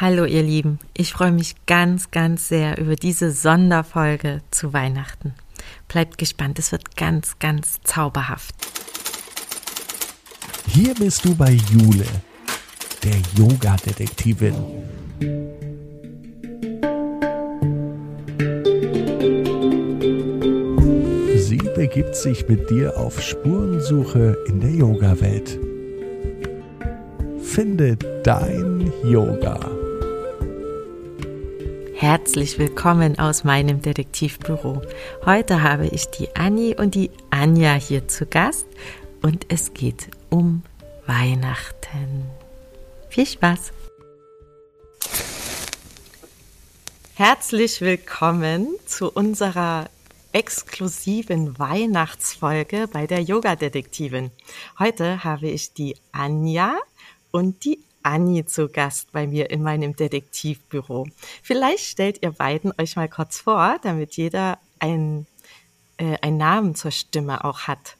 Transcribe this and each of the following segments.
Hallo ihr Lieben, ich freue mich ganz, ganz sehr über diese Sonderfolge zu Weihnachten. Bleibt gespannt, es wird ganz, ganz zauberhaft. Hier bist du bei Jule, der Yoga-Detektivin. Sie begibt sich mit dir auf Spurensuche in der Yoga-Welt. Finde dein Yoga. Herzlich willkommen aus meinem Detektivbüro. Heute habe ich die Anni und die Anja hier zu Gast und es geht um Weihnachten. Viel Spaß! Herzlich willkommen zu unserer exklusiven Weihnachtsfolge bei der Yoga-Detektivin. Heute habe ich die Anja und die Anni zu Gast bei mir in meinem Detektivbüro. Vielleicht stellt ihr beiden euch mal kurz vor, damit jeder ein, äh, einen Namen zur Stimme auch hat.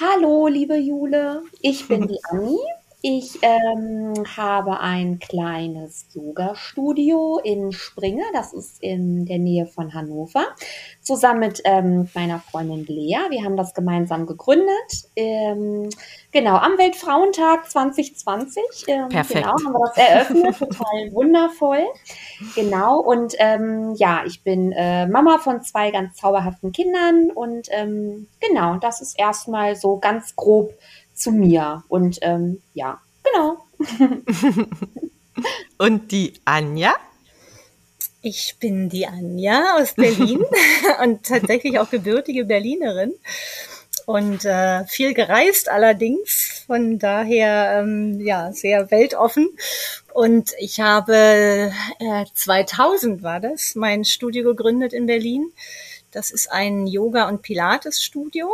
Hallo, liebe Jule, ich bin die Anni ich ähm, habe ein kleines Yoga-Studio in Springe, das ist in der Nähe von Hannover, zusammen mit ähm, meiner Freundin Lea. Wir haben das gemeinsam gegründet. Ähm, genau, am Weltfrauentag 2020. Ähm, Perfekt. Genau, haben wir das eröffnet. Total wundervoll. Genau, und ähm, ja, ich bin äh, Mama von zwei ganz zauberhaften Kindern und ähm, genau, das ist erstmal so ganz grob zu mir. Und ähm, ja, genau. Und die Anja? Ich bin die Anja aus Berlin und tatsächlich auch gebürtige Berlinerin und äh, viel gereist allerdings, von daher ähm, ja sehr weltoffen. Und ich habe äh, 2000 war das mein Studio gegründet in Berlin. Das ist ein Yoga- und Pilates-Studio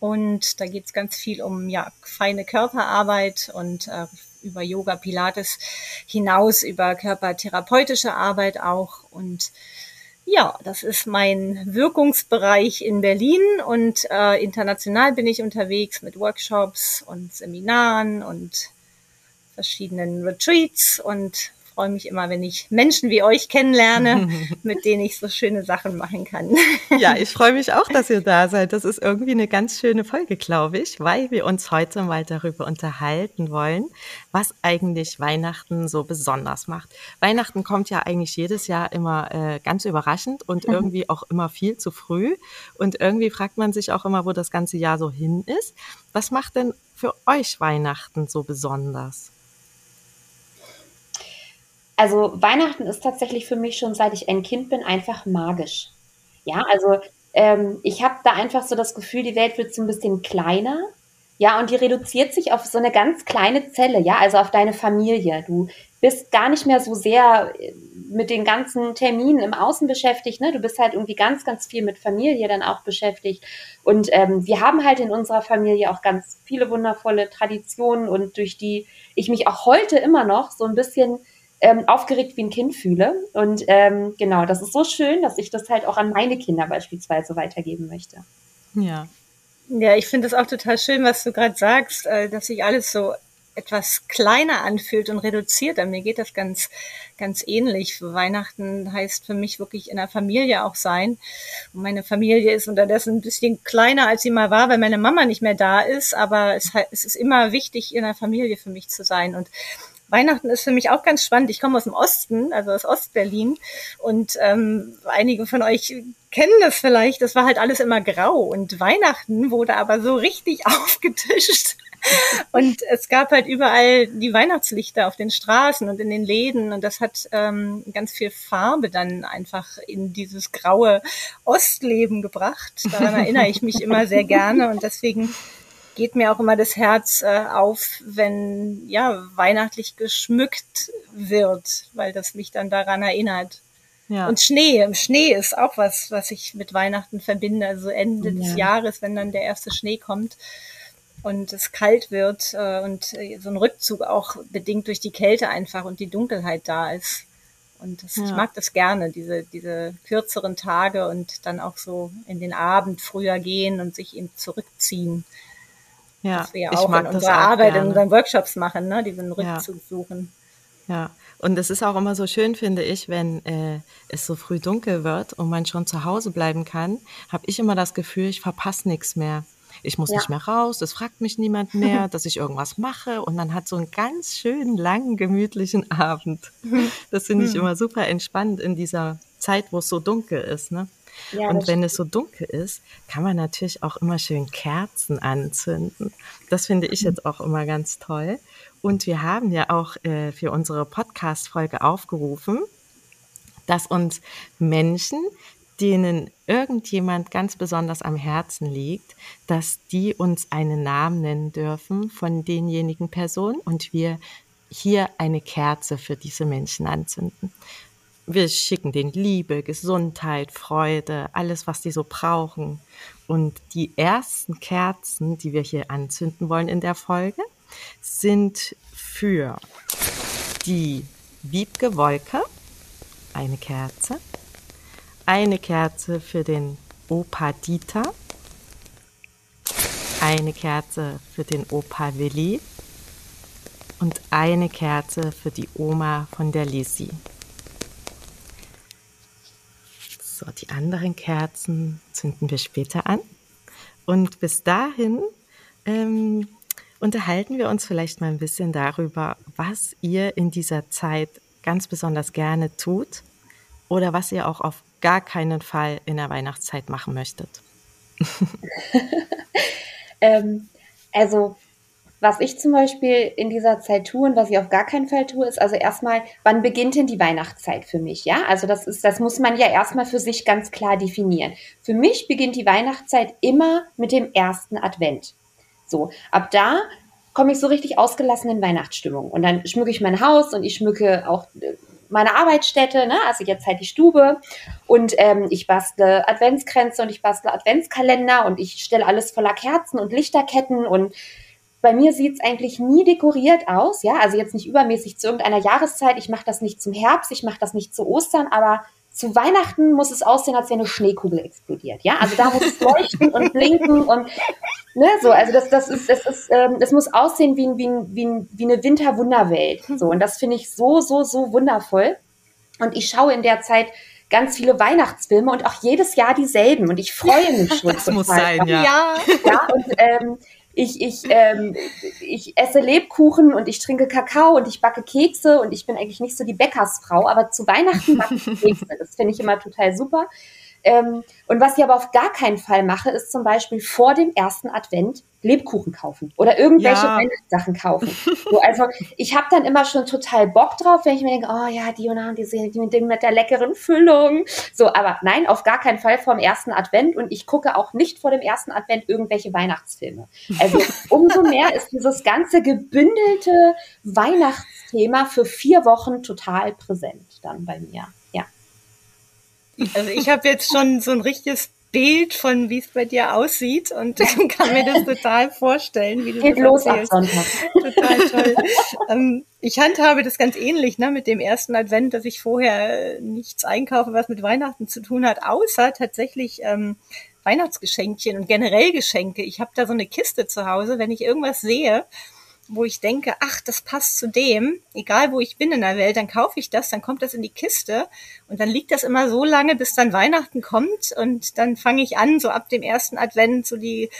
und da geht es ganz viel um ja, feine Körperarbeit und äh, über Yoga, Pilates hinaus, über körpertherapeutische Arbeit auch. Und ja, das ist mein Wirkungsbereich in Berlin und äh, international bin ich unterwegs mit Workshops und Seminaren und verschiedenen Retreats und freue mich immer, wenn ich Menschen wie euch kennenlerne, mit denen ich so schöne Sachen machen kann. Ja, ich freue mich auch, dass ihr da seid. Das ist irgendwie eine ganz schöne Folge, glaube ich, weil wir uns heute mal darüber unterhalten wollen, was eigentlich Weihnachten so besonders macht. Weihnachten kommt ja eigentlich jedes Jahr immer äh, ganz überraschend und mhm. irgendwie auch immer viel zu früh. Und irgendwie fragt man sich auch immer, wo das ganze Jahr so hin ist. Was macht denn für euch Weihnachten so besonders? Also Weihnachten ist tatsächlich für mich schon seit ich ein Kind bin einfach magisch. Ja, also ähm, ich habe da einfach so das Gefühl, die Welt wird so ein bisschen kleiner. Ja, und die reduziert sich auf so eine ganz kleine Zelle, ja, also auf deine Familie. Du bist gar nicht mehr so sehr äh, mit den ganzen Terminen im Außen beschäftigt, ne? Du bist halt irgendwie ganz, ganz viel mit Familie dann auch beschäftigt. Und ähm, wir haben halt in unserer Familie auch ganz viele wundervolle Traditionen und durch die ich mich auch heute immer noch so ein bisschen ähm, aufgeregt wie ein Kind fühle. Und ähm, genau, das ist so schön, dass ich das halt auch an meine Kinder beispielsweise weitergeben möchte. Ja. Ja, ich finde es auch total schön, was du gerade sagst, äh, dass sich alles so etwas kleiner anfühlt und reduziert. An mir geht das ganz, ganz ähnlich. Weihnachten heißt für mich wirklich in der Familie auch sein. Und meine Familie ist unterdessen ein bisschen kleiner, als sie mal war, weil meine Mama nicht mehr da ist. Aber es, es ist immer wichtig, in der Familie für mich zu sein. Und Weihnachten ist für mich auch ganz spannend. Ich komme aus dem Osten, also aus Ostberlin. Und ähm, einige von euch kennen das vielleicht. Das war halt alles immer grau. Und Weihnachten wurde aber so richtig aufgetischt. Und es gab halt überall die Weihnachtslichter auf den Straßen und in den Läden. Und das hat ähm, ganz viel Farbe dann einfach in dieses graue Ostleben gebracht. Daran erinnere ich mich immer sehr gerne. Und deswegen geht mir auch immer das Herz äh, auf, wenn ja weihnachtlich geschmückt wird, weil das mich dann daran erinnert. Ja. Und Schnee, Schnee ist auch was, was ich mit Weihnachten verbinde. Also Ende ja. des Jahres, wenn dann der erste Schnee kommt und es kalt wird äh, und äh, so ein Rückzug auch bedingt durch die Kälte einfach und die Dunkelheit da ist. Und das, ja. ich mag das gerne, diese, diese kürzeren Tage und dann auch so in den Abend früher gehen und sich eben zurückziehen. Ja, was wir auch in unserer auch Arbeit, in gerne. unseren Workshops machen, ne? die wir einen Ja. Rückzug suchen. Ja, und es ist auch immer so schön, finde ich, wenn äh, es so früh dunkel wird und man schon zu Hause bleiben kann, habe ich immer das Gefühl, ich verpasse nichts mehr. Ich muss Ja. nicht mehr raus, es fragt mich niemand mehr, dass ich irgendwas mache und man hat so einen ganz schönen, langen, gemütlichen Abend. Das finde ich immer super entspannt in dieser Zeit, wo es so dunkel ist. Ne? Ja, und wenn es so dunkel ist, kann man natürlich auch immer schön Kerzen anzünden. Das finde ich jetzt auch immer ganz toll. Und wir haben ja auch äh, für unsere Podcast-Folge aufgerufen, dass uns Menschen, denen irgendjemand ganz besonders am Herzen liegt, dass die uns einen Namen nennen dürfen von denjenigen Personen und wir hier eine Kerze für diese Menschen anzünden. Wir schicken denen Liebe, Gesundheit, Freude, alles, was die so brauchen. Und die ersten Kerzen, die wir hier anzünden wollen in der Folge, sind für die Wiebke Wolke, eine Kerze, eine Kerze für den Opa Dieter, eine Kerze für den Opa Willi und eine Kerze für die Oma von der Lisi. So, die anderen Kerzen zünden wir später an. Und bis dahin ähm, unterhalten wir uns vielleicht mal ein bisschen darüber, was ihr in dieser Zeit ganz besonders gerne tut oder was ihr auch auf gar keinen Fall in der Weihnachtszeit machen möchtet. Ähm, also, was ich zum Beispiel in dieser Zeit tue und was ich auf gar keinen Fall tue, ist also erstmal, wann beginnt denn die Weihnachtszeit für mich? Ja, also das ist, das muss man ja erstmal für sich ganz klar definieren. Für mich beginnt die Weihnachtszeit immer mit dem ersten Advent. So, ab da komme ich so richtig ausgelassen in Weihnachtsstimmung. Und dann schmücke ich mein Haus und ich schmücke auch äh, meine Arbeitsstätte, ne? also jetzt halt die Stube. Und ähm, ich bastle Adventskränze und ich bastle Adventskalender und ich stelle alles voller Kerzen und Lichterketten und bei mir sieht's eigentlich nie dekoriert aus, ja, also jetzt nicht übermäßig zu irgendeiner Jahreszeit. Ich mache das nicht zum Herbst, ich mache das nicht zu Ostern, aber zu Weihnachten muss es aussehen, als wäre eine Schneekugel explodiert, ja. Also da muss es leuchten und blinken und ne, so. Also das, das ist, das ist, ähm, das muss aussehen wie, wie, wie, wie eine Winterwunderwelt. So und das finde ich so, so, so wundervoll. Und ich schaue in der Zeit ganz viele Weihnachtsfilme und auch jedes Jahr dieselben und ich freue mich schon. Das muss sein, ja. Ja, ja, und ähm, ich, ich, ähm, ich esse Lebkuchen und ich trinke Kakao und ich backe Kekse und ich bin eigentlich nicht so die Bäckersfrau, aber zu Weihnachten backe ich Kekse. Das finde ich immer total super. Ähm, und was ich aber auf gar keinen Fall mache, ist zum Beispiel vor dem ersten Advent Lebkuchen kaufen oder irgendwelche Ja. Weihnachtssachen kaufen. So, also ich habe dann immer schon total Bock drauf, wenn ich mir denke, oh ja, die und die, die, die mit der leckeren Füllung. So, aber nein, auf gar keinen Fall vor dem ersten Advent und ich gucke auch nicht vor dem ersten Advent irgendwelche Weihnachtsfilme. Also umso mehr ist dieses ganze gebündelte Weihnachtsthema für vier Wochen total präsent dann bei mir. Also ich habe jetzt schon so ein richtiges Bild von, wie es bei dir aussieht und kann mir das total vorstellen, wie du Geht das los ab erzählst. Sonntag. Total toll. ähm, ich handhabe das ganz ähnlich ne, mit dem ersten Advent, dass ich vorher nichts einkaufe, was mit Weihnachten zu tun hat, außer tatsächlich ähm, Weihnachtsgeschenkchen und generell Geschenke. Ich habe da so eine Kiste zu Hause, wenn ich irgendwas sehe, wo ich denke, ach, das passt zu dem, egal wo ich bin in der Welt, dann kaufe ich das, dann kommt das in die Kiste und dann liegt das immer so lange, bis dann Weihnachten kommt und dann fange ich an, so ab dem ersten Advent so die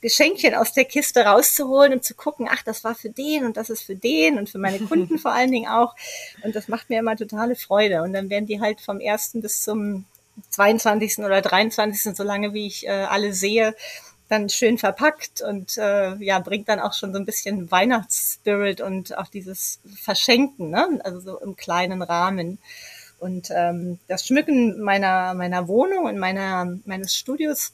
Geschenkchen aus der Kiste rauszuholen und zu gucken, ach, das war für den und das ist für den und für meine Kunden vor allen Dingen auch. Und das macht mir immer totale Freude. Und dann werden die halt vom ersten bis zum 22. oder 23. so lange wie ich äh, alle sehe, dann schön verpackt und äh, ja, bringt dann auch schon so ein bisschen Weihnachtsspirit und auch dieses Verschenken, ne? also so im kleinen Rahmen. Und ähm, das Schmücken meiner, meiner Wohnung und meiner, meines Studios,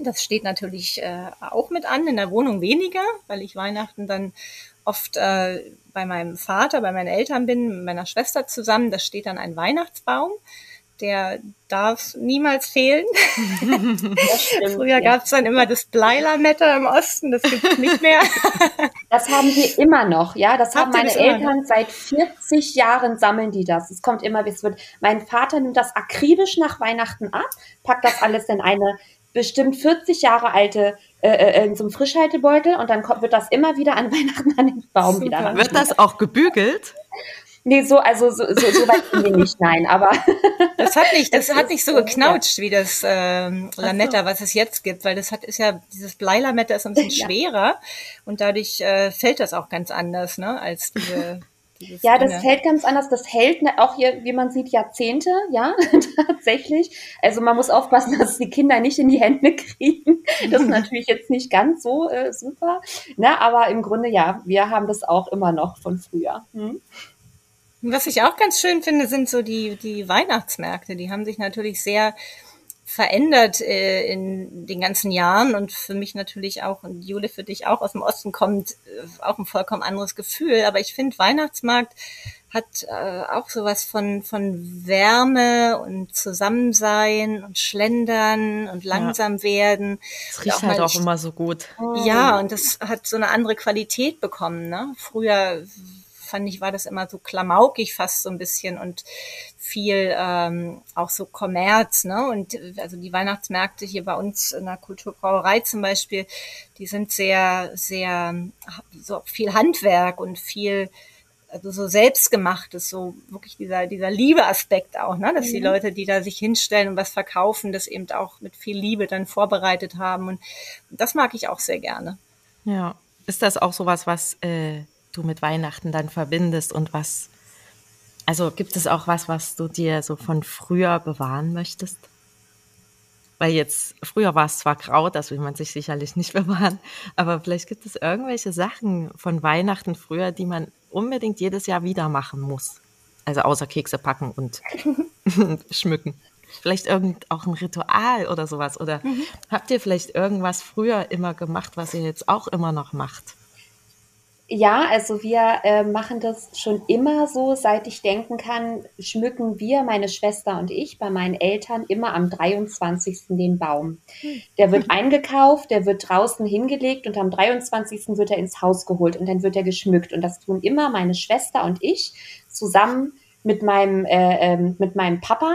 das steht natürlich äh, auch mit an, in der Wohnung weniger, weil ich Weihnachten dann oft äh, bei meinem Vater, bei meinen Eltern bin, mit meiner Schwester zusammen. Da steht dann ein Weihnachtsbaum. Der darf niemals fehlen. Das stimmt, Früher ja. gab es dann immer das Bleilermetter im Osten, das gibt's nicht mehr. Das haben wir immer noch, ja. Das haben Habt ihr meine das Eltern seit 40 Jahren sammeln die das. Es kommt immer, wie es wird. Mein Vater nimmt das akribisch nach Weihnachten ab, packt das alles in eine bestimmt 40 Jahre alte äh, äh, in so einem Frischhaltebeutel und dann kommt, wird das immer wieder an Weihnachten an den Baum Super. wieder. Wird das auch gebügelt? Nee, so, also so, so, so weit sind wir nicht, nein, aber. Das hat nicht, das hat nicht so geknautscht ja. wie das ähm, Lametta, was es jetzt gibt, weil das hat ist ja, dieses Bleilametta ist ein bisschen ja. schwerer und dadurch äh, fällt das auch ganz anders, ne, als diese ja, das fällt ganz anders. Das hält ne, auch hier, wie man sieht, Jahrzehnte, ja, tatsächlich. Also man muss aufpassen, dass die Kinder nicht in die Hände kriegen. Das ist natürlich jetzt nicht ganz so äh, super. Ne? Aber im Grunde ja, wir haben das auch immer noch von früher. Hm? Was ich auch ganz schön finde, sind so die, die Weihnachtsmärkte. Die haben sich natürlich sehr verändert äh, in den ganzen Jahren und für mich natürlich auch, und Jule für dich auch aus dem Osten kommt, äh, auch ein vollkommen anderes Gefühl. Aber ich finde, Weihnachtsmarkt hat äh, auch sowas von, von Wärme und Zusammensein und Schlendern und langsam ja. werden. Es riecht auch halt auch immer so gut. Ja, und das hat so eine andere Qualität bekommen. Ne? Früher fand ich, war das immer so klamaukig fast so ein bisschen und viel ähm, auch so Kommerz, ne? Und also die Weihnachtsmärkte hier bei uns in der Kulturbrauerei zum Beispiel, die sind sehr, sehr so viel Handwerk und viel also so selbstgemachtes, so wirklich dieser, dieser Liebeaspekt auch, ne? dass mhm. die Leute, die da sich hinstellen und was verkaufen, das eben auch mit viel Liebe dann vorbereitet haben. Und das mag ich auch sehr gerne. Ja. Ist das auch sowas, was äh, du mit Weihnachten dann verbindest und was, also gibt es auch was, was du dir so von früher bewahren möchtest? Weil jetzt, früher war es zwar grau, das will man sich sicherlich nicht bewahren, aber vielleicht gibt es irgendwelche Sachen von Weihnachten früher, die man unbedingt jedes Jahr wieder machen muss. Also außer Kekse packen und schmücken. Vielleicht irgend auch ein Ritual oder sowas. Oder mhm. habt ihr vielleicht irgendwas früher immer gemacht, was ihr jetzt auch immer noch macht? Ja, also wir äh, machen das schon immer so, seit ich denken kann, schmücken wir, meine Schwester und ich, bei meinen Eltern immer am 23. den Baum. Der wird eingekauft, der wird draußen hingelegt und am 23. wird er ins Haus geholt und dann wird er geschmückt. Und das tun immer meine Schwester und ich zusammen mit meinem, äh, ähm, mit meinem Papa.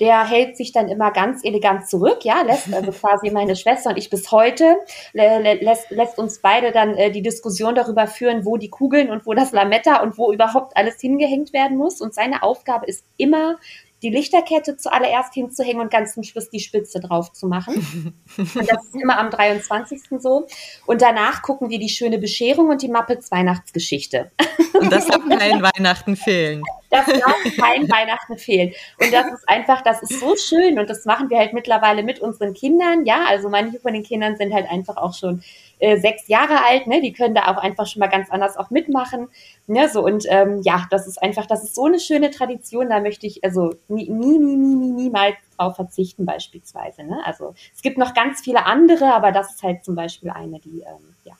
Der hält sich dann immer ganz elegant zurück, ja, lässt also quasi meine Schwester und ich bis heute, lä lässt, lässt uns beide dann äh, die Diskussion darüber führen, wo die Kugeln und wo das Lametta und wo überhaupt alles hingehängt werden muss. Und seine Aufgabe ist immer, die Lichterkette zuallererst hinzuhängen und ganz zum Schluss die Spitze drauf zu machen. Und das ist immer am 23. so. Und danach gucken wir die schöne Bescherung und die Muppets Weihnachtsgeschichte. Und das darf kein Weihnachten fehlen. Das darf kein Weihnachten fehlen. Und das ist einfach, das ist so schön und das machen wir halt mittlerweile mit unseren Kindern. Ja, also manche von den Kindern sind halt einfach auch schon äh, sechs Jahre alt, ne? Die können da auch einfach schon mal ganz anders auch mitmachen. Ne? So und ähm, ja, das ist einfach, das ist so eine schöne Tradition. Da möchte ich also nie, nie, nie, nie, nie niemals drauf verzichten beispielsweise. Ne? Also es gibt noch ganz viele andere, aber das ist halt zum Beispiel eine, die ähm, ja,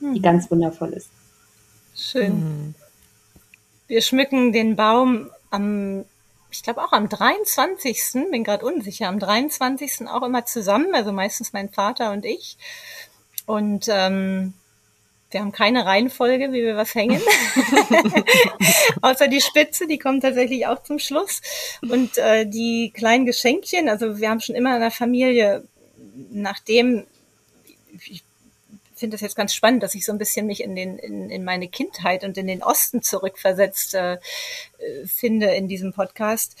die mhm. ganz wundervoll ist. Schön. Mhm. Wir schmücken den Baum am ich glaube auch am 23. bin gerade unsicher, am 23. auch immer zusammen, also meistens mein Vater und ich. Und ähm, wir haben keine Reihenfolge, wie wir was hängen. Außer die Spitze, die kommt tatsächlich auch zum Schluss. Und äh, die kleinen Geschenkchen, also wir haben schon immer in der Familie, nachdem, ich finde das jetzt ganz spannend, dass ich so ein bisschen mich in, den, in, in meine Kindheit und in den Osten zurückversetzt äh, finde in diesem Podcast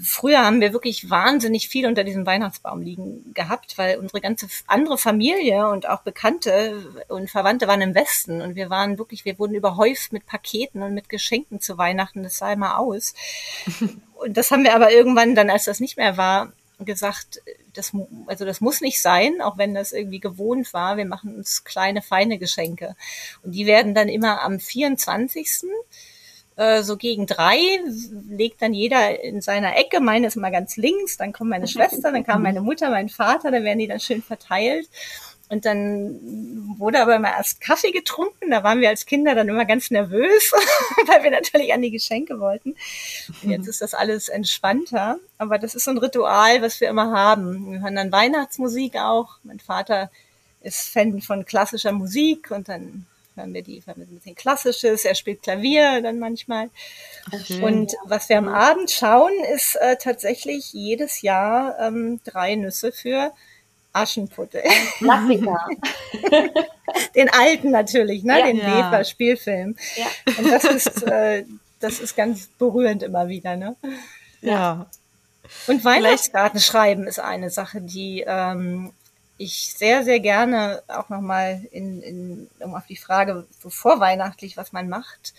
früher haben wir wirklich wahnsinnig viel unter diesem Weihnachtsbaum liegen gehabt, weil unsere ganze andere Familie und auch Bekannte und Verwandte waren im Westen und wir waren wirklich, wir wurden überhäuft mit Paketen und mit Geschenken zu Weihnachten, das sah immer aus. Und das haben wir aber irgendwann dann, als das nicht mehr war, gesagt, das, also das muss nicht sein, auch wenn das irgendwie gewohnt war. Wir machen uns kleine, feine Geschenke. Und die werden dann immer am 24 äh, so gegen drei legt dann jeder in seiner Ecke. Meine ist mal ganz links, dann kommt meine Schwester, dann kam meine Mutter, mein Vater, dann werden die dann schön verteilt. Und dann wurde aber immer erst Kaffee getrunken. Da waren wir als Kinder dann immer ganz nervös, weil wir natürlich an die Geschenke wollten. Und jetzt ist das alles entspannter. Aber das ist so ein Ritual, was wir immer haben. Wir hören dann Weihnachtsmusik auch. Mein Vater ist Fan von klassischer Musik und dann hören wir die, hören wir ein bisschen Klassisches, er spielt Klavier dann manchmal. Okay. Und was wir am Abend schauen, ist äh, tatsächlich jedes Jahr ähm, drei Nüsse für Aschenputtel. Klassiker. Den alten natürlich, ne? Ja. Den Ja. Weber-Spielfilm. Ja. Und das ist, äh, das ist ganz berührend immer wieder, ne? Ja. Und Weihnachtskarten schreiben ist eine Sache, die ähm, ich sehr, sehr gerne auch nochmal in, in, um auf die Frage so vorweihnachtlich, was man macht,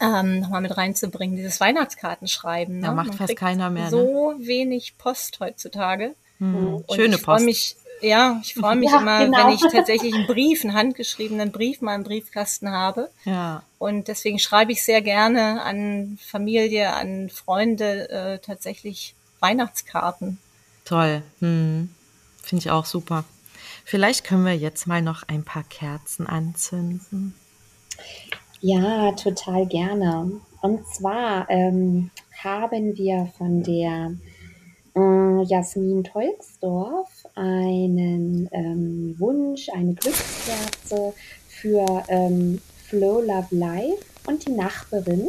ähm, nochmal mit reinzubringen. Dieses Weihnachtskartenschreiben. Ne? Ja, macht Man fast keiner mehr, ne? So wenig Post heutzutage. Hm. Und Schöne ich freue Post. mich, ja, ich freue mich Ja, immer, genau. wenn ich tatsächlich einen Brief, einen handgeschriebenen Brief mal im Briefkasten habe. Ja. Und deswegen schreibe ich sehr gerne an Familie, an Freunde äh, tatsächlich Weihnachtskarten. Toll. Hm. Finde ich auch super. Vielleicht können wir jetzt mal noch ein paar Kerzen anzünden. Ja, total gerne. Und zwar ähm, haben wir von der äh, Jasmin Tolksdorf einen ähm, Wunsch, eine Glückskerze für ähm, Flow Love Life und die Nachbarin.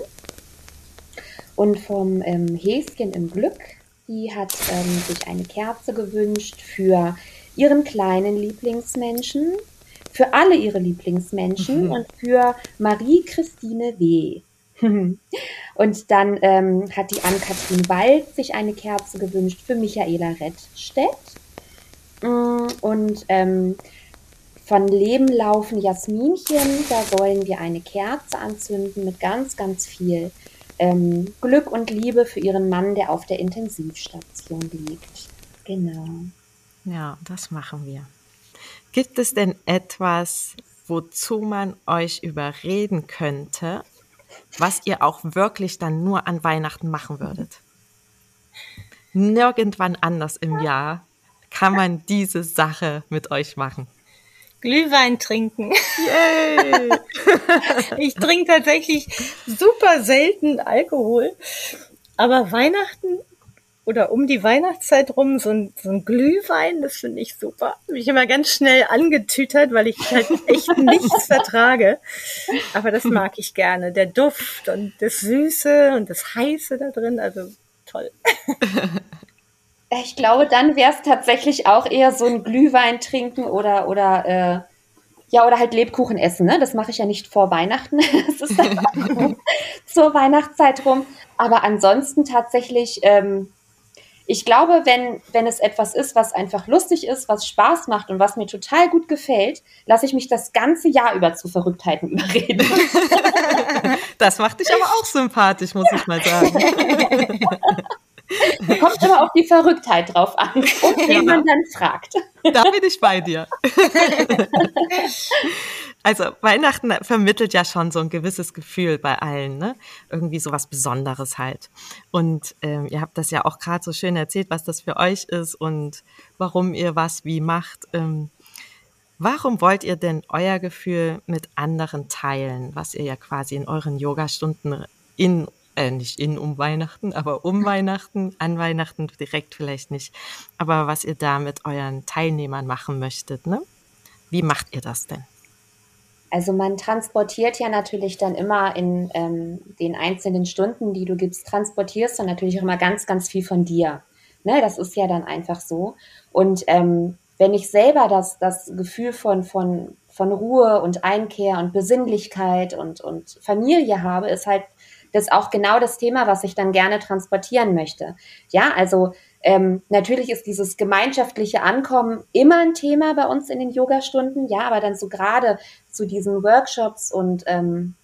Und vom ähm, Häschen im Glück, die hat ähm, sich eine Kerze gewünscht für ihren kleinen Lieblingsmenschen, für alle ihre Lieblingsmenschen Mhm. und für Marie-Christine W. und dann ähm, hat die Ann-Kathrin Wald sich eine Kerze gewünscht für Michaela Rettstedt. Mm, Und ähm, von Leben laufen Jasminchen, da sollen wir eine Kerze anzünden mit ganz, ganz viel ähm, Glück und Liebe für ihren Mann, der auf der Intensivstation liegt. Genau. Ja, das machen wir. Gibt es denn etwas, wozu man euch überreden könnte, was ihr auch wirklich dann nur an Weihnachten machen würdet? Nirgendwann anders im Jahr kann man diese Sache mit euch machen. Glühwein trinken. Yay! Ich trinke tatsächlich super selten Alkohol. Aber Weihnachten oder um die Weihnachtszeit rum so ein, so ein Glühwein, das finde ich super. Bin ich immer ganz schnell angetütert, weil ich halt echt nichts vertrage. Aber das mag ich gerne. Der Duft und das Süße und das Heiße da drin, also toll. Ich glaube, dann wäre es tatsächlich auch eher so ein Glühwein trinken oder, oder, äh, ja, oder halt Lebkuchen essen. Ne? Das mache ich ja nicht vor Weihnachten. Das ist dann zur Weihnachtszeit rum. Aber ansonsten tatsächlich, ähm, ich glaube, wenn, wenn es etwas ist, was einfach lustig ist, was Spaß macht und was mir total gut gefällt, lasse ich mich das ganze Jahr über zu Verrücktheiten überreden. Das macht dich aber auch sympathisch, muss ich mal sagen. Kommt immer auf die Verrücktheit drauf an und wen man dann fragt. Da bin ich bei dir. Also Weihnachten vermittelt ja schon so ein gewisses Gefühl bei allen, ne? Irgendwie so was Besonderes halt. Und ähm, ihr habt das ja auch gerade so schön erzählt, was das für euch ist und warum ihr was wie macht. Ähm, warum wollt ihr denn euer Gefühl mit anderen teilen, was ihr ja quasi in euren Yogastunden in äh, nicht in um Weihnachten, aber um Weihnachten, an Weihnachten direkt vielleicht nicht, aber was ihr da mit euren Teilnehmern machen möchtet, ne? Wie macht ihr das denn? Also man transportiert ja natürlich dann immer in ähm, den einzelnen Stunden, die du gibst, transportierst du natürlich auch immer ganz, ganz viel von dir. Ne, das ist ja dann einfach so. Und ähm, wenn ich selber das, das Gefühl von, von, von Ruhe und Einkehr und Besinnlichkeit und, und Familie habe, ist halt das auch genau das Thema, was ich dann gerne transportieren möchte. Ja, also ähm, natürlich ist dieses gemeinschaftliche Ankommen immer ein Thema bei uns in den Yogastunden, ja, aber dann so gerade zu diesen Workshops und ähm,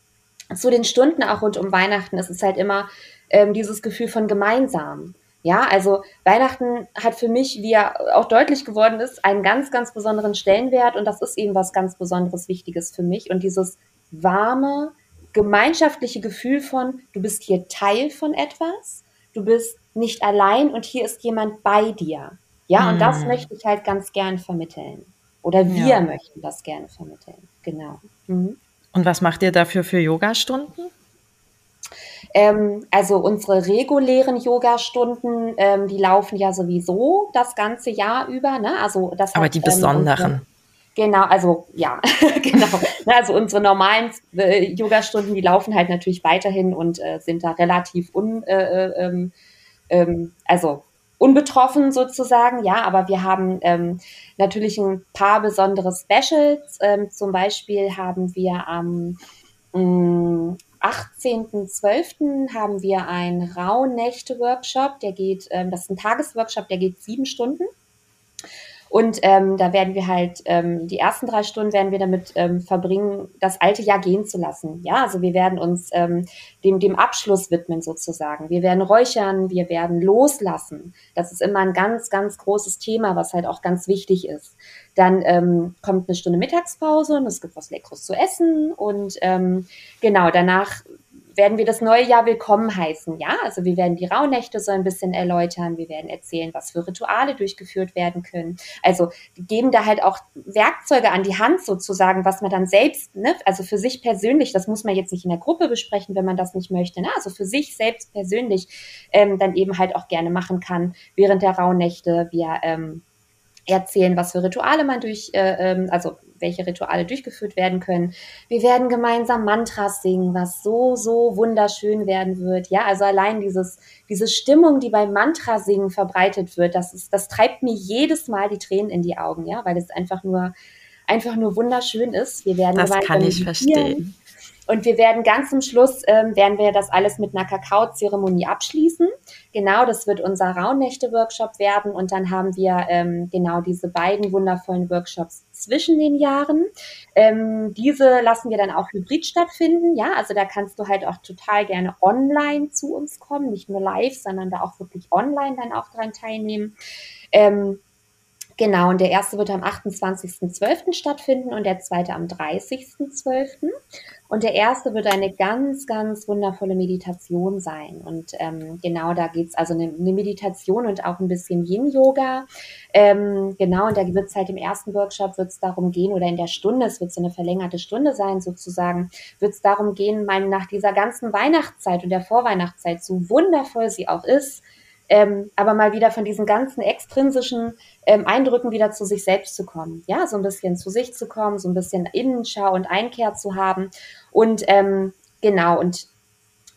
zu den Stunden auch rund um Weihnachten ist es halt immer ähm, dieses Gefühl von gemeinsam. Ja, also Weihnachten hat für mich, wie ja auch deutlich geworden ist, einen ganz, ganz besonderen Stellenwert und das ist eben was ganz Besonderes, Wichtiges für mich. Und dieses warme, gemeinschaftliche Gefühl von, du bist hier Teil von etwas, du bist nicht allein und hier ist jemand bei dir. Ja, und das Hm. möchte ich halt ganz gern vermitteln. Oder wir Ja. möchten das gerne vermitteln. Genau. Mhm. Und was macht ihr dafür für Yogastunden? Ähm, also unsere regulären Yoga-Stunden, ähm, die laufen ja sowieso das ganze Jahr über. Ne? Also das Aber hat, die ähm, besonderen. Genau, also ja, genau. Ne, Also unsere normalen äh, Yoga-Stunden, die laufen halt natürlich weiterhin und äh, sind da relativ un, äh, äh, ähm, ähm, also unbetroffen sozusagen, ja, aber wir haben ähm, natürlich ein paar besondere Specials. Ähm, zum Beispiel haben wir am ähm, 18.12. haben wir einen Rauhnächte-Workshop, der geht, ähm, das ist ein Tagesworkshop, der geht sieben Stunden. Und ähm, da werden wir halt, ähm, die ersten drei Stunden werden wir damit ähm, verbringen, das alte Jahr gehen zu lassen. Ja, also wir werden uns ähm, dem, dem Abschluss widmen sozusagen. Wir werden räuchern, wir werden loslassen. Das ist immer ein ganz, ganz großes Thema, was halt auch ganz wichtig ist. Dann ähm, kommt eine Stunde Mittagspause und es gibt was Leckeres zu essen. Und ähm, genau, danach werden wir das neue Jahr willkommen heißen. Ja, also wir werden die Rauhnächte so ein bisschen erläutern. Wir werden erzählen, was für Rituale durchgeführt werden können. Also geben da halt auch Werkzeuge an die Hand sozusagen, was man dann selbst, ne, also für sich persönlich, das muss man jetzt nicht in der Gruppe besprechen, wenn man das nicht möchte. Ne? Also für sich selbst persönlich ähm, dann eben halt auch gerne machen kann während der Rauhnächte. Wir ähm, erzählen, was für Rituale man durch, äh, ähm, also welche Rituale durchgeführt werden können. Wir werden gemeinsam Mantras singen, was so, so wunderschön werden wird. Ja, also allein dieses, diese Stimmung, die beim Mantra singen verbreitet wird, das ist, das treibt mir jedes Mal die Tränen in die Augen, ja, weil es einfach nur, einfach nur wunderschön ist. Wir werden das kann ich verstehen. Und wir werden ganz zum Schluss, ähm, werden wir das alles mit einer Kakaozeremonie abschließen. Genau, das wird unser Rauhnächte-Workshop werden. Und dann haben wir ähm, genau diese beiden wundervollen Workshops zwischen den Jahren. Ähm, diese lassen wir dann auch hybrid stattfinden. Ja, also da kannst du halt auch total gerne online zu uns kommen, nicht nur live, sondern da auch wirklich online dann auch dran teilnehmen. Ähm, Genau, und der erste wird am 28.12. stattfinden und der zweite am 30.12. Und der erste wird eine ganz, ganz wundervolle Meditation sein. Und ähm, genau, da geht's also eine, eine, Meditation und auch ein bisschen Yin-Yoga. Ähm, genau, und da wird es halt im ersten Workshop wird es darum gehen, oder in der Stunde, es wird so eine verlängerte Stunde sein sozusagen, wird es darum gehen, mal nach dieser ganzen Weihnachtszeit und der Vorweihnachtszeit, so wundervoll sie auch ist, ähm, aber mal wieder von diesen ganzen extrinsischen ähm, Eindrücken wieder zu sich selbst zu kommen. Ja, so ein bisschen zu sich zu kommen, so ein bisschen Innenschau und Einkehr zu haben. Und ähm, genau, und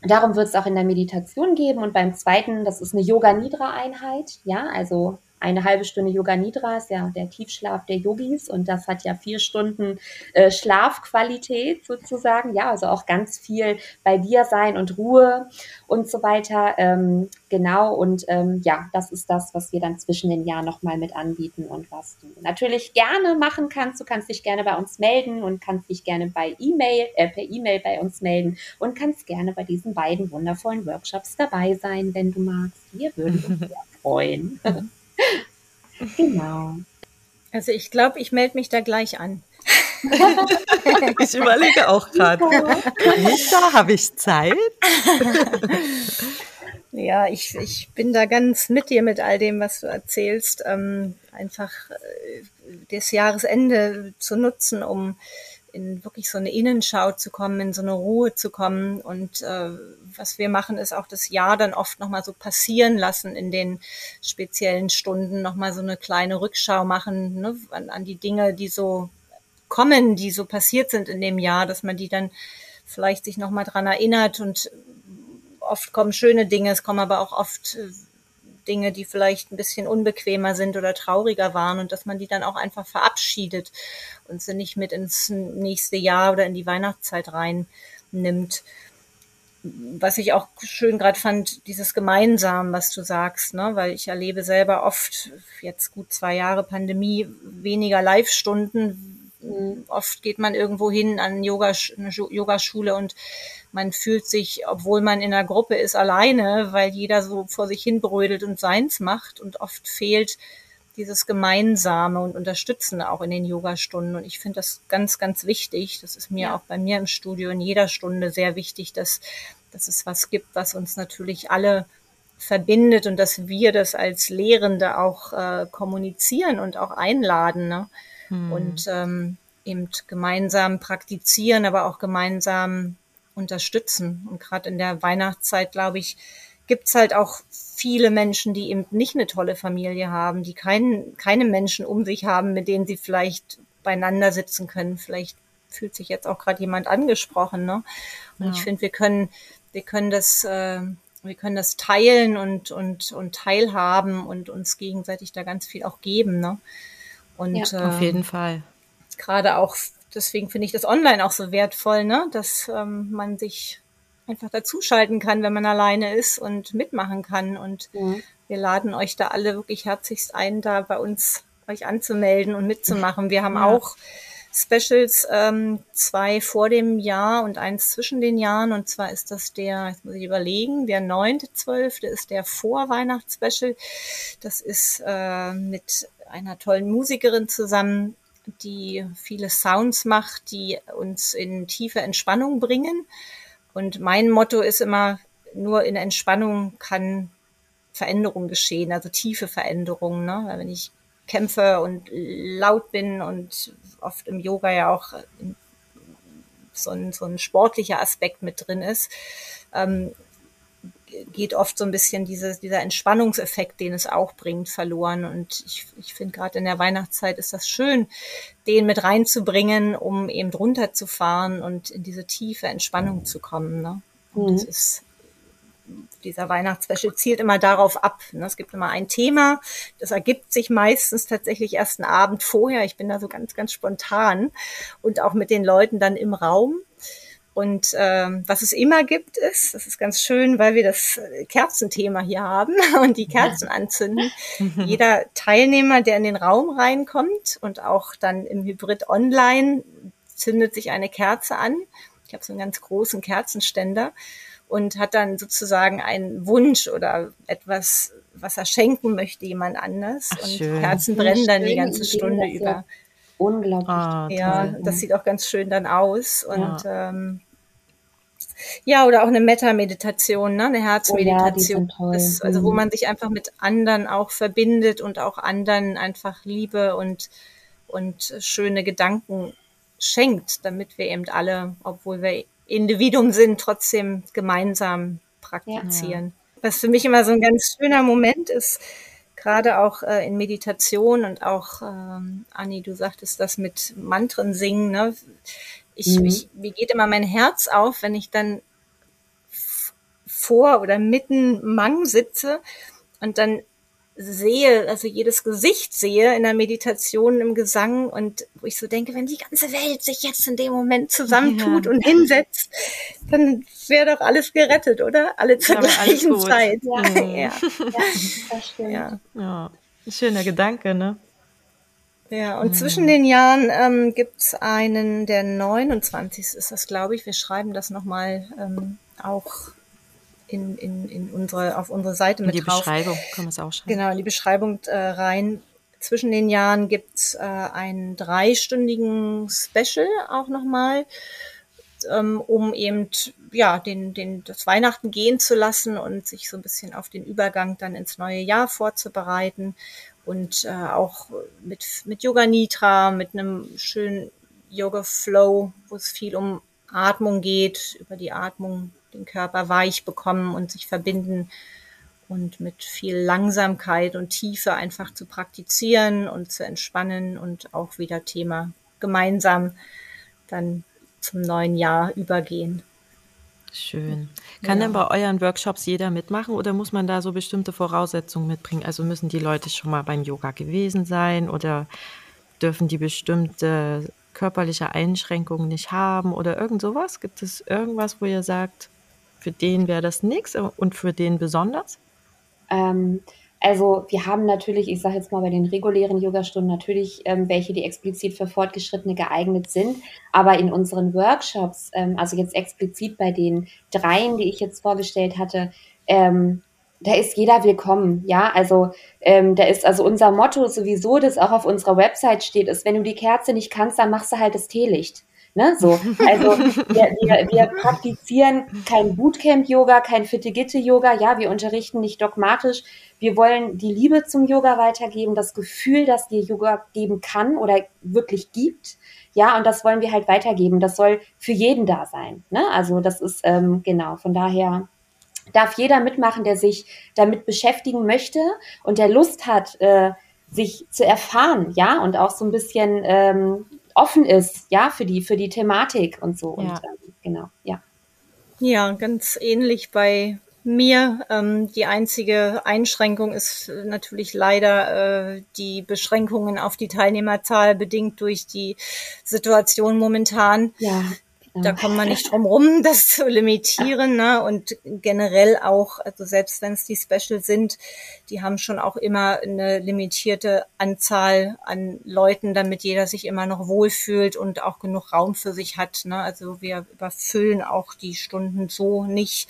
darum wird es auch in der Meditation geben. Und beim zweiten, das ist eine Yoga-Nidra-Einheit. Ja, also eine halbe Stunde Yoga Nidra ist ja der Tiefschlaf der Yogis und das hat ja vier Stunden äh, Schlafqualität sozusagen. Ja, also auch ganz viel bei dir sein und Ruhe und so weiter. Ähm, genau, und ähm, ja, das ist das, was wir dann zwischen den Jahren nochmal mit anbieten und was du natürlich gerne machen kannst. Du kannst dich gerne bei uns melden und kannst dich gerne bei E-Mail, äh, per E-Mail bei uns melden und kannst gerne bei diesen beiden wundervollen Workshops dabei sein, wenn du magst. Wir würden uns sehr freuen. Genau. Also ich glaube, ich melde mich da gleich an. ich überlege auch gerade. Da habe ich Zeit. ja, ich, ich bin da ganz mit dir mit all dem, was du erzählst. Ähm, einfach äh, das Jahresende zu nutzen, um in wirklich so eine Innenschau zu kommen, in so eine Ruhe zu kommen. Und äh, was wir machen, ist auch das Jahr dann oft nochmal so passieren lassen in den speziellen Stunden, nochmal so eine kleine Rückschau machen ne, an, an die Dinge, die so kommen, die so passiert sind in dem Jahr, dass man die dann vielleicht sich nochmal dran erinnert und oft kommen schöne Dinge, es kommen aber auch oft äh, Dinge, die vielleicht ein bisschen unbequemer sind oder trauriger waren und dass man die dann auch einfach verabschiedet und sie nicht mit ins nächste Jahr oder in die Weihnachtszeit rein nimmt. Was ich auch schön gerade fand, dieses Gemeinsam, was du sagst, ne? weil ich erlebe selber oft, jetzt gut zwei Jahre Pandemie, weniger Live-Stunden, Mhm. Oft geht man irgendwo hin an Yoga, eine Yogaschule und man fühlt sich, obwohl man in einer Gruppe ist, alleine, weil jeder so vor sich hin brödelt und seins macht und oft fehlt dieses Gemeinsame und Unterstützende auch in den Yogastunden. Und ich finde das ganz, ganz wichtig. Das ist mir ja. auch bei mir im Studio in jeder Stunde sehr wichtig, dass, dass es was gibt, was uns natürlich alle verbindet und dass wir das als Lehrende auch äh, kommunizieren und auch einladen. Ne? hm. und ähm, eben gemeinsam praktizieren, aber auch gemeinsam unterstützen. Und gerade in der Weihnachtszeit, glaube ich, gibt's halt auch viele Menschen, die eben nicht eine tolle Familie haben, die keinen, keine Menschen um sich haben, mit denen sie vielleicht beieinander sitzen können. Vielleicht fühlt sich jetzt auch gerade jemand angesprochen. Ne? Und ja. ich finde, wir können, wir können das äh, wir können das teilen und, und, und teilhaben und uns gegenseitig da ganz viel auch geben. Ne? Und ja, auf jeden Fall. Gerade auch, deswegen finde ich das online auch so wertvoll, ne? dass ähm, man sich einfach dazuschalten kann, wenn man alleine ist und mitmachen kann. Und ja. wir laden euch da alle wirklich herzlichst ein, da bei uns euch anzumelden und mitzumachen. Wir haben ja. auch Specials, ähm, zwei vor dem Jahr und eins zwischen den Jahren. Und zwar ist das der, jetzt muss ich überlegen, der neunte, zwölfte ist der Vorweihnachtsspecial. Das ist äh, mit einer tollen Musikerin zusammen, die viele Sounds macht, die uns in tiefe Entspannung bringen. Und mein Motto ist immer, nur in Entspannung kann Veränderung geschehen, also tiefe Veränderungen. Ne? Wenn ich kämpfe und laut bin und oft im Yoga ja auch so ein, so ein sportlicher Aspekt mit drin ist, ähm, geht oft so ein bisschen diese, dieser Entspannungseffekt, den es auch bringt, verloren. Und ich, ich finde gerade in der Weihnachtszeit ist das schön, den mit reinzubringen, um eben drunter zu fahren und in diese tiefe Entspannung zu kommen. Ne? Und mhm. das ist dieser Weihnachtsspecial zielt immer darauf ab. Ne? Es gibt immer ein Thema, das ergibt sich meistens tatsächlich erst einen Abend vorher. Ich bin da so ganz, ganz spontan und auch mit den Leuten dann im Raum. Und ähm, was es immer gibt, ist, das ist ganz schön, weil wir das Kerzenthema hier haben und die Kerzen anzünden. Jeder Teilnehmer, der in den Raum reinkommt und auch dann im Hybrid Online, zündet sich eine Kerze an. Ich habe so einen ganz großen Kerzenständer und hat dann sozusagen einen Wunsch oder etwas, was er schenken möchte, jemand anders. Ach, und schön. Kerzen brennen dann die ganze Stunde über. Unglaublich. Ah, ja, das sieht auch ganz schön dann aus. Und ja, ähm, ja oder auch eine Metta-Meditation, ne? eine Herzmeditation. Oh ja, das, also wo mhm. man sich einfach mit anderen auch verbindet und auch anderen einfach Liebe und, und schöne Gedanken schenkt, damit wir eben alle, obwohl wir Individuum sind, trotzdem gemeinsam praktizieren. Ja. Was für mich immer so ein ganz schöner Moment ist, gerade auch äh, in Meditation und auch, ähm, Anni, du sagtest das mit Mantren singen, ne? Ich, mhm. ich, mir geht immer mein Herz auf, wenn ich dann vor oder mitten Mang sitze und dann sehe, also jedes Gesicht sehe in der Meditation, im Gesang und wo ich so denke, wenn die ganze Welt sich jetzt in dem Moment zusammentut ja. und hinsetzt, dann wäre doch alles gerettet, oder? Alle zur gleichen Zeit. Ja. Mhm. Ja. das stimmt. Ja. ja, schöner Gedanke, ne? Ja, und mhm. zwischen den Jahren ähm, gibt einen, der 29. ist das, glaube ich. Wir schreiben das nochmal ähm, auch in, in, in unsere, auf unsere Seite mit in die drauf. Beschreibung kann man es auch schreiben. Genau, in die Beschreibung äh, rein. Zwischen den Jahren gibt's äh, einen dreistündigen Special auch nochmal, ähm, um eben ja den, den, das Weihnachten gehen zu lassen und sich so ein bisschen auf den Übergang dann ins neue Jahr vorzubereiten. Und äh, auch mit, mit Yoga Nitra, mit einem schönen Yoga Flow, wo es viel um Atmung geht, über die Atmung den Körper weich bekommen und sich verbinden und mit viel Langsamkeit und Tiefe einfach zu praktizieren und zu entspannen und auch wieder Thema gemeinsam dann zum neuen Jahr übergehen. Schön. Kann ja. denn bei euren Workshops jeder mitmachen oder muss man da so bestimmte Voraussetzungen mitbringen? Also müssen die Leute schon mal beim Yoga gewesen sein oder dürfen die bestimmte körperliche Einschränkungen nicht haben oder irgend sowas? Gibt es irgendwas, wo ihr sagt, für den wäre das nichts und für den besonders? Ähm, also wir haben natürlich, ich sage jetzt mal bei den regulären Yogastunden natürlich ähm, welche, die explizit für Fortgeschrittene geeignet sind. Aber in unseren Workshops, ähm, also jetzt explizit bei den dreien, die ich jetzt vorgestellt hatte, ähm, da ist jeder willkommen, ja. Also ähm, da ist also unser Motto sowieso, das auch auf unserer Website steht, ist, wenn du die Kerze nicht kannst, dann machst du halt das Teelicht. Ne, so. Also wir, wir, wir praktizieren kein Bootcamp-Yoga, kein Fitte-Gitte-Yoga. Ja, wir unterrichten nicht dogmatisch. Wir wollen die Liebe zum Yoga weitergeben, das Gefühl, dass dir Yoga geben kann oder wirklich gibt. Ja, und das wollen wir halt weitergeben. Das soll für jeden da sein. Ne? Also das ist ähm, genau, von daher darf jeder mitmachen, der sich damit beschäftigen möchte und der Lust hat, äh, sich zu erfahren, ja, und auch so ein bisschen ähm, offen ist, ja, für die, für die Thematik und so. Ja. Und ähm, genau, ja. Ja, ganz ähnlich bei, mir. Ähm, die einzige Einschränkung ist natürlich leider äh, die Beschränkungen auf die Teilnehmerzahl bedingt durch die Situation momentan. Ja. Da kommt man nicht drum rum, das zu limitieren. Ne? Und generell auch, also selbst wenn es die Special sind, die haben schon auch immer eine limitierte Anzahl an Leuten, damit jeder sich immer noch wohlfühlt und auch genug Raum für sich hat. Ne? Also wir überfüllen auch die Stunden so nicht.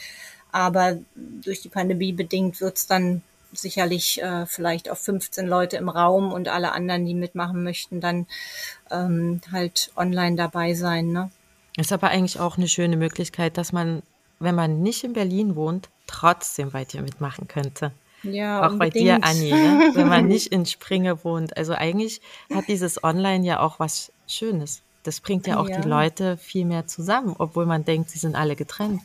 Aber durch die Pandemie bedingt wird's dann sicherlich äh, vielleicht auf 15 Leute im Raum und alle anderen, die mitmachen möchten, dann ähm, halt online dabei sein. Ne? Ist aber eigentlich auch eine schöne Möglichkeit, dass man, wenn man nicht in Berlin wohnt, trotzdem bei dir mitmachen könnte. Ja, auch bei dir, Anni, ne? wenn man nicht in Springe wohnt. Also eigentlich hat dieses Online ja auch was Schönes. Das bringt ja auch ja. die Leute viel mehr zusammen, obwohl man denkt, sie sind alle getrennt.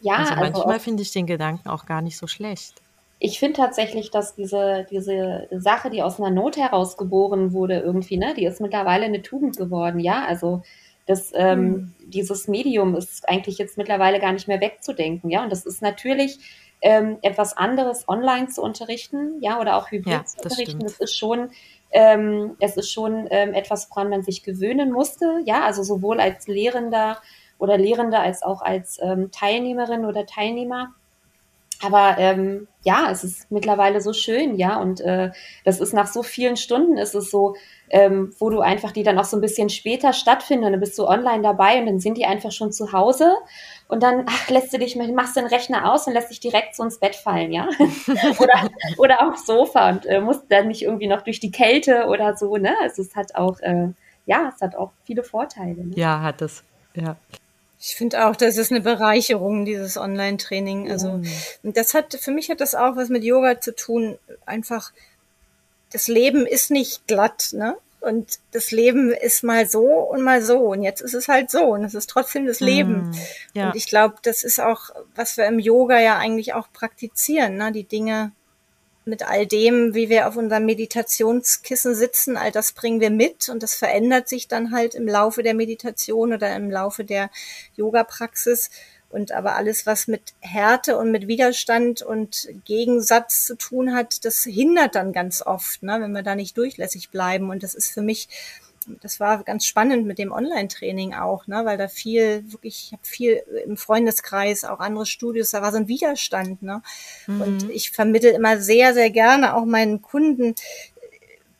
Ja, also, also manchmal finde ich den Gedanken auch gar nicht so schlecht. Ich finde tatsächlich, dass diese, diese Sache, die aus einer Not heraus geboren wurde, irgendwie, ne, die ist mittlerweile eine Tugend geworden, ja. Also das, ähm, mhm. dieses Medium ist eigentlich jetzt mittlerweile gar nicht mehr wegzudenken, ja. Und das ist natürlich ähm, etwas anderes, online zu unterrichten, ja, oder auch hybrid ja, zu unterrichten. Das, das ist schon, ähm, es ist schon ähm, etwas, woran man sich gewöhnen musste, ja, also sowohl als Lehrender oder Lehrende als auch als ähm, Teilnehmerin oder Teilnehmer. Aber ähm, ja, es ist mittlerweile so schön, ja, und äh, das ist nach so vielen Stunden ist es so, ähm, wo du einfach die dann auch so ein bisschen später stattfinden und dann bist du online dabei und dann sind die einfach schon zu Hause und dann ach, lässt du dich, machst den Rechner aus und lässt dich direkt so ins Bett fallen, ja, oder oder aufs Sofa und äh, musst dann nicht irgendwie noch durch die Kälte oder so, ne? Also es hat auch, äh, ja, es hat auch viele Vorteile. Ne? Ja, hat es, ja. Ich finde auch, das ist eine Bereicherung, dieses Online-Training. Also, das hat, für mich hat das auch was mit Yoga zu tun. Einfach, das Leben ist nicht glatt, ne? Und das Leben ist mal so und mal so. Und jetzt ist es halt so. Und es ist trotzdem das Leben. Mm, ja. Und ich glaube, das ist auch, was wir im Yoga ja eigentlich auch praktizieren, ne? Die Dinge mit all dem, wie wir auf unserem Meditationskissen sitzen, all das bringen wir mit und das verändert sich dann halt im Laufe der Meditation oder im Laufe der Yoga-Praxis. Und aber alles, was mit Härte und mit Widerstand und Gegensatz zu tun hat, das hindert dann ganz oft, ne, wenn wir da nicht durchlässig bleiben. Und das ist für mich das war ganz spannend mit dem Online-Training auch, ne, weil da viel, wirklich, ich habe viel im Freundeskreis, auch andere Studios, da war so ein Widerstand, ne? Mhm. Und ich vermittel immer sehr, sehr gerne auch meinen Kunden,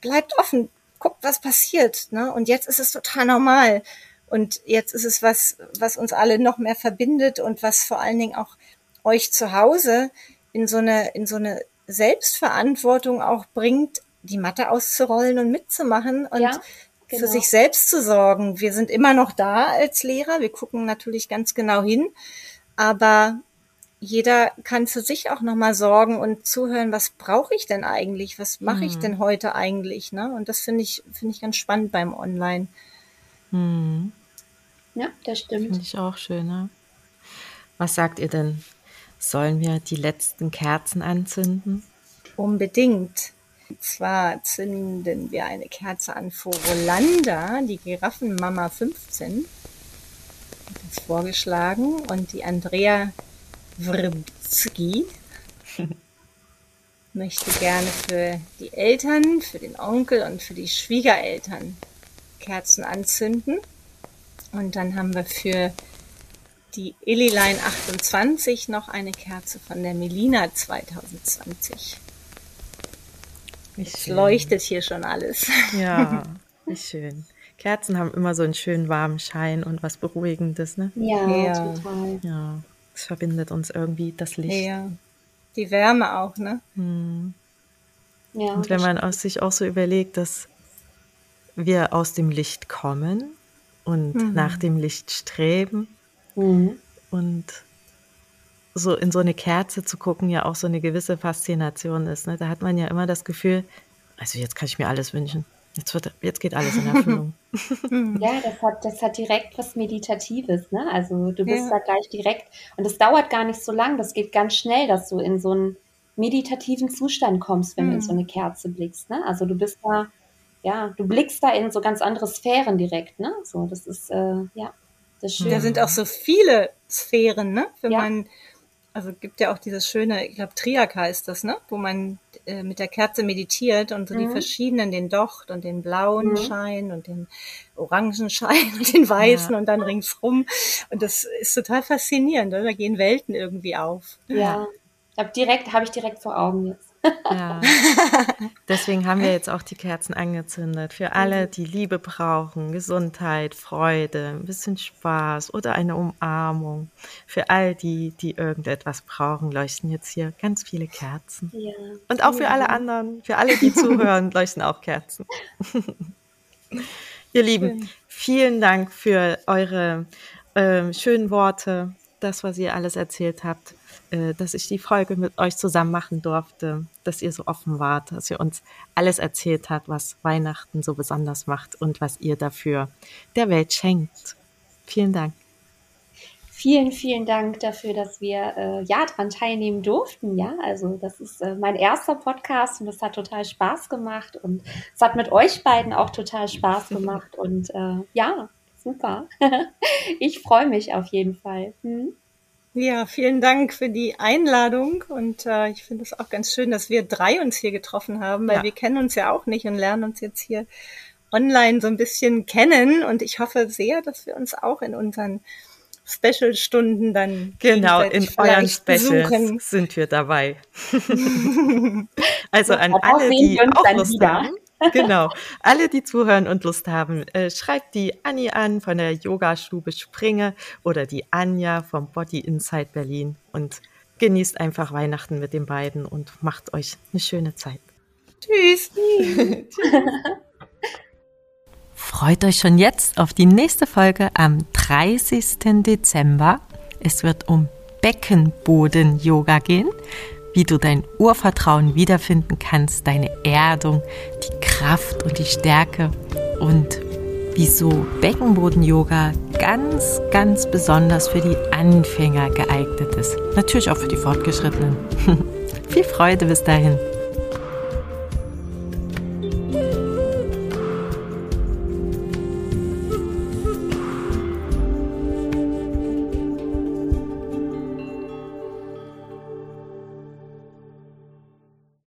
bleibt offen, guckt, was passiert, ne? Und jetzt ist es total normal. Und jetzt ist es was, was uns alle noch mehr verbindet und was vor allen Dingen auch euch zu Hause in so eine, in so eine Selbstverantwortung auch bringt, die Matte auszurollen und mitzumachen und ja genau. für sich selbst zu sorgen. Wir sind immer noch da als Lehrer. Wir gucken natürlich ganz genau hin. Aber jeder kann für sich auch nochmal sorgen und zuhören, was brauche ich denn eigentlich? Was mache ich hm. denn heute eigentlich? Ne? Und das finde ich, finde ich ganz spannend beim Online. Hm. Ja, das stimmt. Finde ich auch schön. Ne? Was sagt ihr denn? Sollen wir die letzten Kerzen anzünden? Unbedingt. Und zwar zünden wir eine Kerze an vor Rolanda, die Giraffenmama 15, hat uns vorgeschlagen, und die Andrea Wrbski möchte gerne für die Eltern, für den Onkel und für die Schwiegereltern Kerzen anzünden. Und dann haben wir für die Illilein 28 noch eine Kerze von der Melina 2020. Es leuchtet hier schon alles. Ja, wie schön. Kerzen haben immer so einen schönen warmen Schein und was Beruhigendes, ne? Ja, ja. total. Ja, es verbindet uns irgendwie das Licht. Ja, die Wärme auch, ne? Hm. Ja, und wenn man aus sich auch so überlegt, dass wir aus dem Licht kommen und mhm. nach dem Licht streben mhm. und so in so eine Kerze zu gucken ja auch so eine gewisse Faszination ist. Ne? Da hat man ja immer das Gefühl, also jetzt kann ich mir alles wünschen. Jetzt, wird, jetzt geht alles in Erfüllung. ja, das hat, das hat direkt was Meditatives. Ne? Also du bist ja. da gleich direkt und es dauert gar nicht so lang, das geht ganz schnell, dass du in so einen meditativen Zustand kommst, wenn mhm. du in so mhm. eine Kerze blickst. Ne? Also du bist da, ja, du blickst da in so ganz andere Sphären direkt. Ne? So, das ist, äh, ja, das ist schön. Da sind auch so viele Sphären, ne? wenn ja. man also gibt ja auch dieses schöne, ich glaube Triak heißt das, ne? Wo man äh, mit der Kerze meditiert und so mhm. die verschiedenen, den Docht und den blauen mhm. Schein und den orangen Schein und den weißen ja. und dann ringsrum. Und das ist total faszinierend, oder? Da gehen Welten irgendwie auf. Ja, ja. Hab direkt, habe ich direkt vor Augen jetzt. Ja. Deswegen haben wir jetzt auch die Kerzen angezündet. Für alle, mhm. die Liebe brauchen, Gesundheit, Freude, ein bisschen Spaß oder eine Umarmung. Für all die, die irgendetwas brauchen, leuchten jetzt hier ganz viele Kerzen. Ja. Und auch für alle anderen, für alle, die zuhören, leuchten auch Kerzen. Ihr Lieben, vielen Dank für eure äh, schönen Worte, das, was ihr alles erzählt habt. Äh, dass ich die Folge mit euch zusammen machen durfte, dass ihr so offen wart, dass ihr uns alles erzählt habt, was Weihnachten so besonders macht und was ihr dafür der Welt schenkt. Vielen Dank. Vielen, vielen Dank dafür, dass wir äh, ja daran teilnehmen durften. Ja, also das ist äh, mein erster Podcast und das hat total Spaß gemacht und es hat mit euch beiden auch total Spaß gemacht und äh, ja, super. ich freue mich auf jeden Fall. Hm? Ja, vielen Dank für die Einladung und äh, ich finde es auch ganz schön, dass wir drei uns hier getroffen haben, weil ja. wir kennen uns ja auch nicht und lernen uns jetzt hier online so ein bisschen kennen und ich hoffe sehr, dass wir uns auch in unseren Special-Stunden dann genau in euren Specials sind wir dabei. also an alle, die auch Lust wieder. haben. Genau. Alle, die zuhören und Lust haben, äh, schreibt die Anni an von der Yoga-Stube Springe oder die Anja vom Body Inside Berlin und genießt einfach Weihnachten mit den beiden und macht euch eine schöne Zeit. Tschüss. Freut euch schon jetzt auf die nächste Folge am 30. Dezember. Es wird um Beckenboden-Yoga gehen wie du dein Urvertrauen wiederfinden kannst, deine Erdung, die Kraft und die Stärke und wieso Beckenboden-Yoga ganz, ganz besonders für die Anfänger geeignet ist. Natürlich auch für die Fortgeschrittenen. Viel Freude bis dahin.